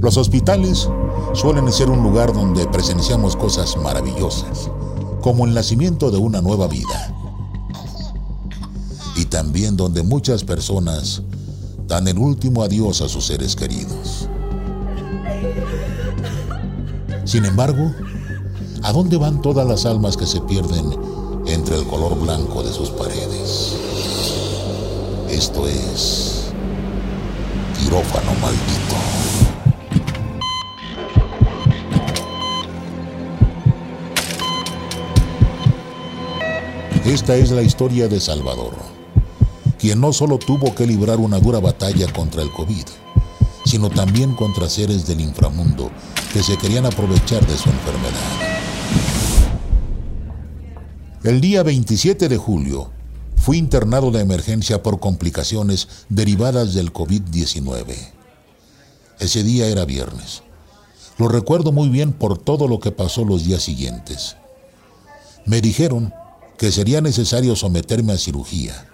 Los hospitales suelen ser un lugar donde presenciamos cosas maravillosas, como el nacimiento de una nueva vida. Y también donde muchas personas dan el último adiós a sus seres queridos. Sin embargo, ¿a dónde van todas las almas que se pierden entre el color blanco de sus paredes? Esto es quirófano maldito. Esta es la historia de Salvador, quien no solo tuvo que librar una dura batalla contra el COVID, sino también contra seres del inframundo que se querían aprovechar de su enfermedad. El día 27 de julio, fui internado de emergencia por complicaciones derivadas del COVID-19. Ese día era viernes. Lo recuerdo muy bien por todo lo que pasó los días siguientes. Me dijeron que sería necesario someterme a cirugía,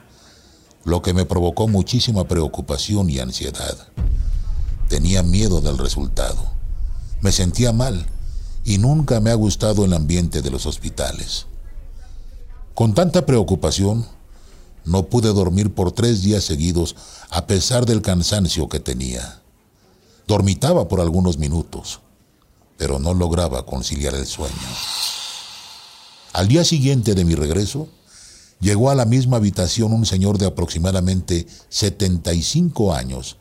lo que me provocó muchísima preocupación y ansiedad. Tenía miedo del resultado. Me sentía mal y nunca me ha gustado el ambiente de los hospitales. Con tanta preocupación, no pude dormir por tres días seguidos a pesar del cansancio que tenía. Dormitaba por algunos minutos, pero no lograba conciliar el sueño. Al día siguiente de mi regreso, llegó a la misma habitación un señor de aproximadamente 75 años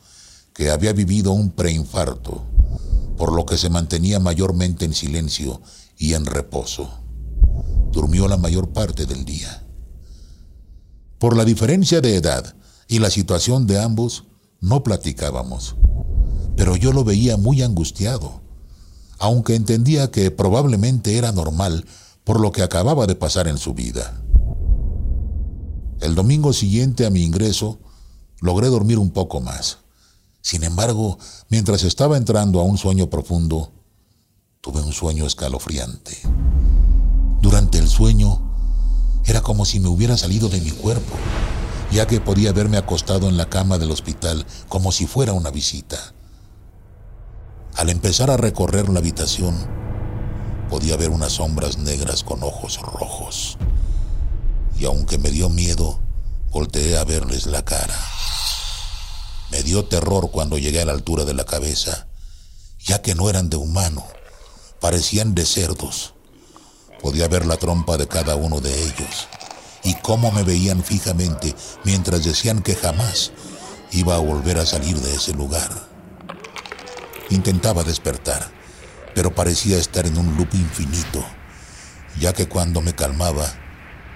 que había vivido un preinfarto, por lo que se mantenía mayormente en silencio y en reposo. Durmió la mayor parte del día. Por la diferencia de edad y la situación de ambos, no platicábamos. Pero yo lo veía muy angustiado, aunque entendía que probablemente era normal por lo que acababa de pasar en su vida. El domingo siguiente a mi ingreso, logré dormir un poco más. Sin embargo, mientras estaba entrando a un sueño profundo, tuve un sueño escalofriante. Durante el sueño, era como si me hubiera salido de mi cuerpo, ya que podía verme acostado en la cama del hospital como si fuera una visita. Al empezar a recorrer la habitación, podía ver unas sombras negras con ojos rojos. Y aunque me dio miedo, volteé a verles la cara. Me dio terror cuando llegué a la altura de la cabeza, ya que no eran de humano, parecían de cerdos. Podía ver la trompa de cada uno de ellos y cómo me veían fijamente mientras decían que jamás iba a volver a salir de ese lugar. Intentaba despertar, pero parecía estar en un loop infinito, ya que cuando me calmaba,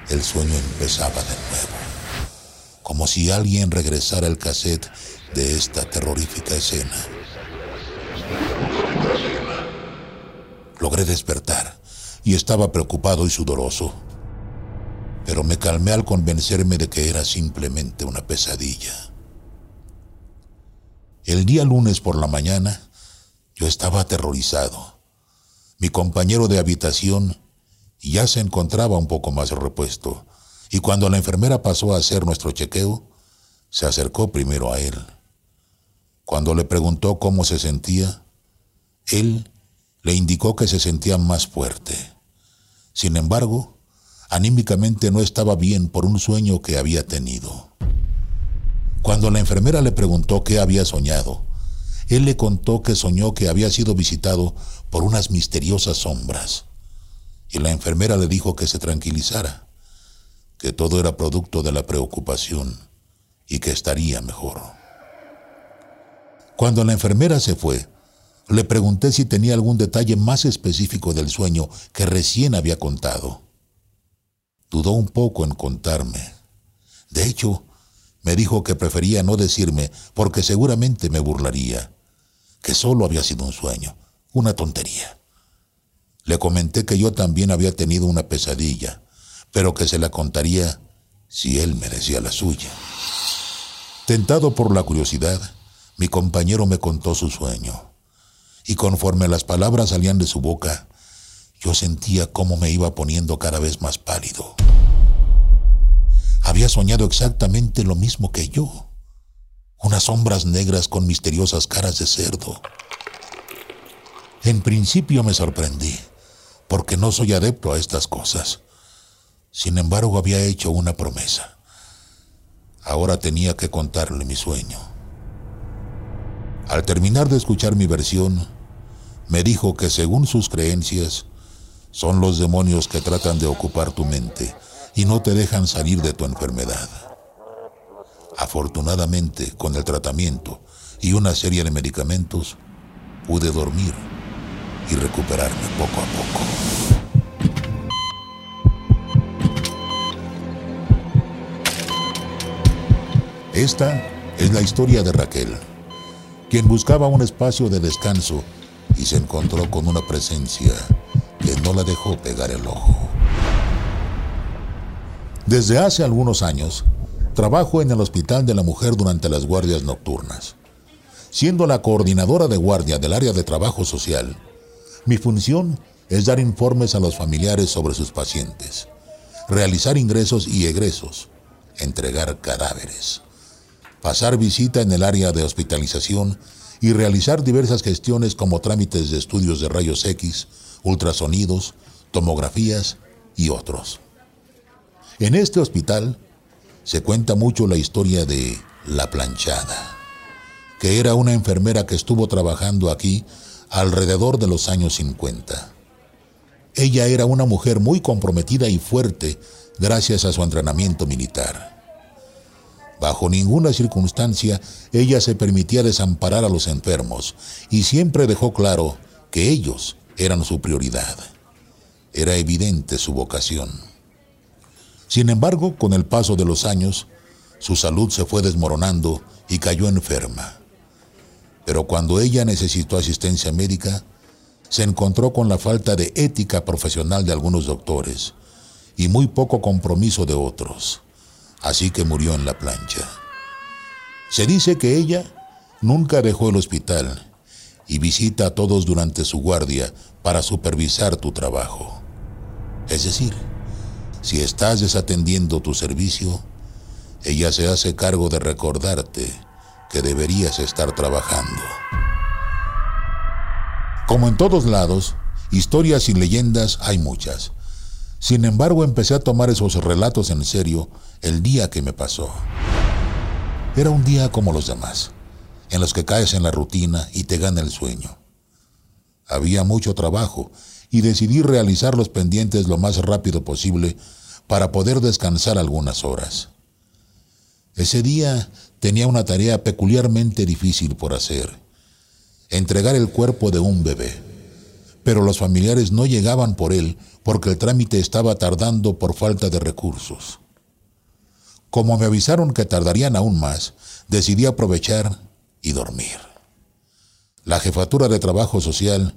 el sueño empezaba de nuevo, como si alguien regresara el cassette de esta terrorífica escena. Logré despertar y estaba preocupado y sudoroso. Pero me calmé al convencerme de que era simplemente una pesadilla. El día lunes por la mañana, yo estaba aterrorizado. Mi compañero de habitación ya se encontraba un poco más repuesto, y cuando la enfermera pasó a hacer nuestro chequeo, se acercó primero a él. Cuando le preguntó cómo se sentía, él le indicó que se sentía más fuerte. Sin embargo, anímicamente no estaba bien por un sueño que había tenido. Cuando la enfermera le preguntó qué había soñado, él le contó que soñó que había sido visitado por unas misteriosas sombras. Y la enfermera le dijo que se tranquilizara, que todo era producto de la preocupación y que estaría mejor. Cuando la enfermera se fue, le pregunté si tenía algún detalle más específico del sueño que recién había contado. Dudó un poco en contarme. De hecho, me dijo que prefería no decirme porque seguramente me burlaría, que solo había sido un sueño, una tontería. Le comenté que yo también había tenido una pesadilla, pero que se la contaría si él merecía la suya. Tentado por la curiosidad, mi compañero me contó su sueño y conforme las palabras salían de su boca, yo sentía cómo me iba poniendo cada vez más pálido. Había soñado exactamente lo mismo que yo. Unas sombras negras con misteriosas caras de cerdo. En principio me sorprendí, porque no soy adepto a estas cosas. Sin embargo, había hecho una promesa. Ahora tenía que contarle mi sueño. Al terminar de escuchar mi versión, me dijo que según sus creencias, son los demonios que tratan de ocupar tu mente y no te dejan salir de tu enfermedad. Afortunadamente, con el tratamiento y una serie de medicamentos, pude dormir y recuperarme poco a poco. Esta es la historia de Raquel, quien buscaba un espacio de descanso y se encontró con una presencia que no la dejó pegar el ojo. Desde hace algunos años, trabajo en el Hospital de la Mujer durante las guardias nocturnas. Siendo la coordinadora de guardia del área de trabajo social, mi función es dar informes a los familiares sobre sus pacientes, realizar ingresos y egresos, entregar cadáveres, pasar visita en el área de hospitalización y realizar diversas gestiones como trámites de estudios de rayos X, ultrasonidos, tomografías y otros. En este hospital se cuenta mucho la historia de La Planchada, que era una enfermera que estuvo trabajando aquí alrededor de los años 50. Ella era una mujer muy comprometida y fuerte gracias a su entrenamiento militar. Bajo ninguna circunstancia ella se permitía desamparar a los enfermos y siempre dejó claro que ellos eran su prioridad. Era evidente su vocación. Sin embargo, con el paso de los años, su salud se fue desmoronando y cayó enferma. Pero cuando ella necesitó asistencia médica, se encontró con la falta de ética profesional de algunos doctores y muy poco compromiso de otros así que murió en la plancha. Se dice que ella nunca dejó el hospital y visita a todos durante su guardia para supervisar tu trabajo. Es decir, si estás desatendiendo tu servicio, ella se hace cargo de recordarte que deberías estar trabajando. Como en todos lados, historias y leyendas hay muchas. Sin embargo, empecé a tomar esos relatos en serio el día que me pasó. Era un día como los demás, en los que caes en la rutina y te gana el sueño. Había mucho trabajo y decidí realizar los pendientes lo más rápido posible para poder descansar algunas horas. Ese día tenía una tarea peculiarmente difícil por hacer, entregar el cuerpo de un bebé pero los familiares no llegaban por él porque el trámite estaba tardando por falta de recursos. Como me avisaron que tardarían aún más, decidí aprovechar y dormir. La jefatura de trabajo social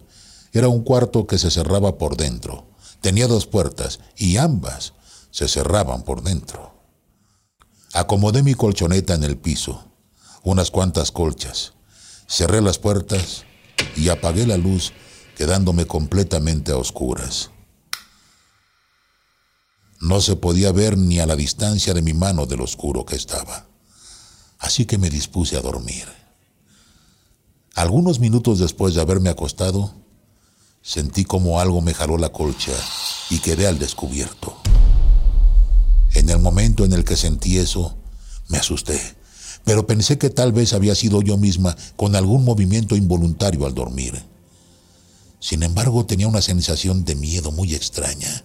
era un cuarto que se cerraba por dentro. Tenía dos puertas y ambas se cerraban por dentro. Acomodé mi colchoneta en el piso, unas cuantas colchas, cerré las puertas y apagué la luz quedándome completamente a oscuras. No se podía ver ni a la distancia de mi mano del oscuro que estaba. Así que me dispuse a dormir. Algunos minutos después de haberme acostado, sentí como algo me jaló la colcha y quedé al descubierto. En el momento en el que sentí eso, me asusté, pero pensé que tal vez había sido yo misma con algún movimiento involuntario al dormir. Sin embargo, tenía una sensación de miedo muy extraña.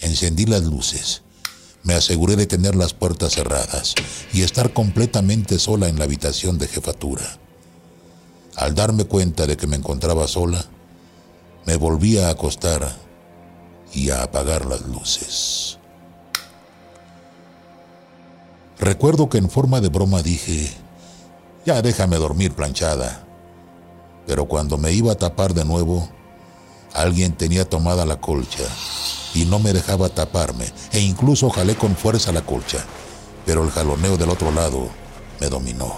Encendí las luces. Me aseguré de tener las puertas cerradas y estar completamente sola en la habitación de jefatura. Al darme cuenta de que me encontraba sola, me volví a acostar y a apagar las luces. Recuerdo que en forma de broma dije, ya déjame dormir planchada. Pero cuando me iba a tapar de nuevo, alguien tenía tomada la colcha y no me dejaba taparme e incluso jalé con fuerza la colcha, pero el jaloneo del otro lado me dominó.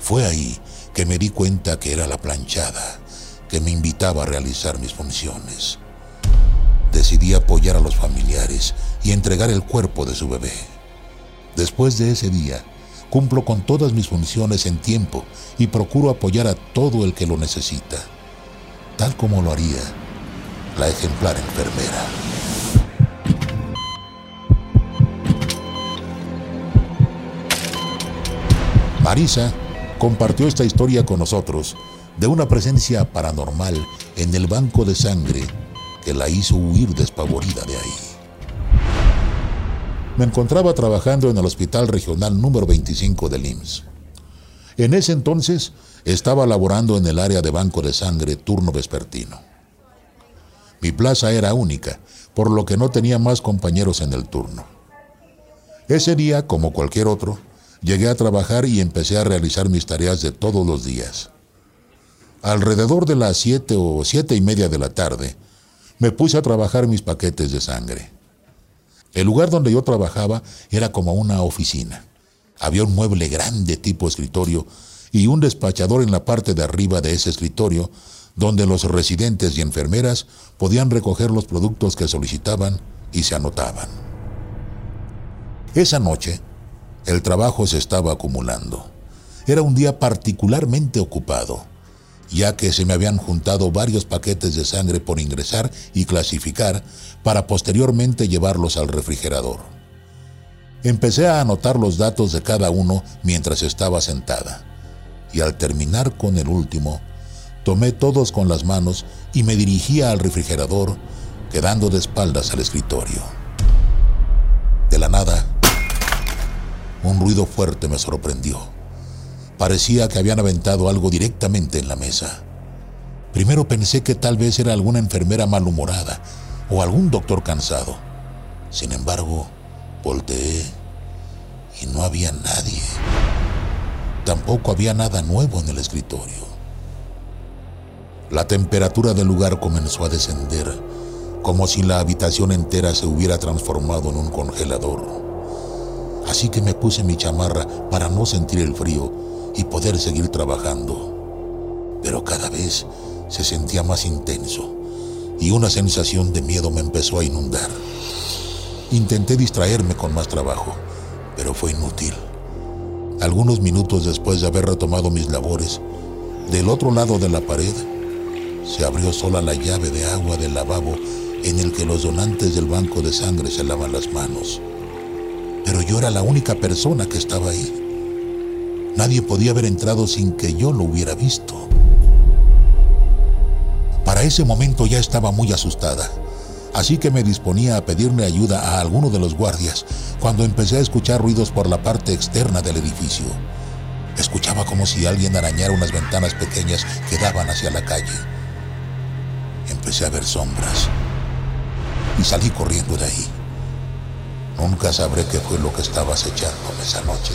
Fue ahí que me di cuenta que era la planchada que me invitaba a realizar mis funciones. Decidí apoyar a los familiares y entregar el cuerpo de su bebé. Después de ese día, cumplo con todas mis funciones en tiempo y procuro apoyar a todo el que lo necesita. tal como lo haría la ejemplar enfermera. Marisa compartió esta historia con nosotros de una presencia paranormal en el banco de sangre que la hizo huir despavorida de ahí. Me encontraba trabajando en el Hospital Regional número 25 del IMSS. En ese entonces estaba laborando en el área de banco de sangre turno vespertino. Mi plaza era única, por lo que no tenía más compañeros en el turno. Ese día, como cualquier otro, Llegué a trabajar y empecé a realizar mis tareas de todos los días. Alrededor de las siete o siete y media de la tarde, me puse a trabajar mis paquetes de sangre. El lugar donde yo trabajaba era como una oficina. Había un mueble grande tipo escritorio y un despachador en la parte de arriba de ese escritorio donde los residentes y enfermeras podían recoger los productos que solicitaban y se anotaban. Esa noche, el trabajo se estaba acumulando. Era un día particularmente ocupado, ya que se me habían juntado varios paquetes de sangre por ingresar y clasificar para posteriormente llevarlos al refrigerador. Empecé a anotar los datos de cada uno mientras estaba sentada, y al terminar con el último, tomé todos con las manos y me dirigía al refrigerador, quedando de espaldas al escritorio. De la nada, un ruido fuerte me sorprendió. Parecía que habían aventado algo directamente en la mesa. Primero pensé que tal vez era alguna enfermera malhumorada o algún doctor cansado. Sin embargo, volteé y no había nadie. Tampoco había nada nuevo en el escritorio. La temperatura del lugar comenzó a descender, como si la habitación entera se hubiera transformado en un congelador así que me puse mi chamarra para no sentir el frío y poder seguir trabajando. Pero cada vez se sentía más intenso y una sensación de miedo me empezó a inundar. Intenté distraerme con más trabajo, pero fue inútil. Algunos minutos después de haber retomado mis labores, del otro lado de la pared se abrió sola la llave de agua del lavabo en el que los donantes del banco de sangre se lavan las manos pero yo era la única persona que estaba ahí. Nadie podía haber entrado sin que yo lo hubiera visto. Para ese momento ya estaba muy asustada, así que me disponía a pedirle ayuda a alguno de los guardias cuando empecé a escuchar ruidos por la parte externa del edificio. Escuchaba como si alguien arañara unas ventanas pequeñas que daban hacia la calle. Empecé a ver sombras y salí corriendo de ahí. Nunca sabré qué fue lo que estabas echando esa noche.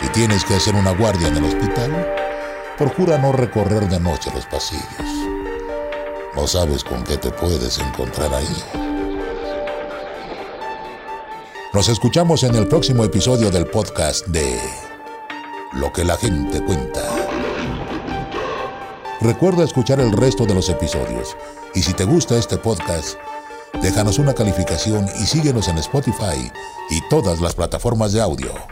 Si tienes que hacer una guardia en el hospital, procura no recorrer de noche los pasillos. No sabes con qué te puedes encontrar ahí. Nos escuchamos en el próximo episodio del podcast de Lo que la gente cuenta. Recuerda escuchar el resto de los episodios y si te gusta este podcast, déjanos una calificación y síguenos en Spotify y todas las plataformas de audio.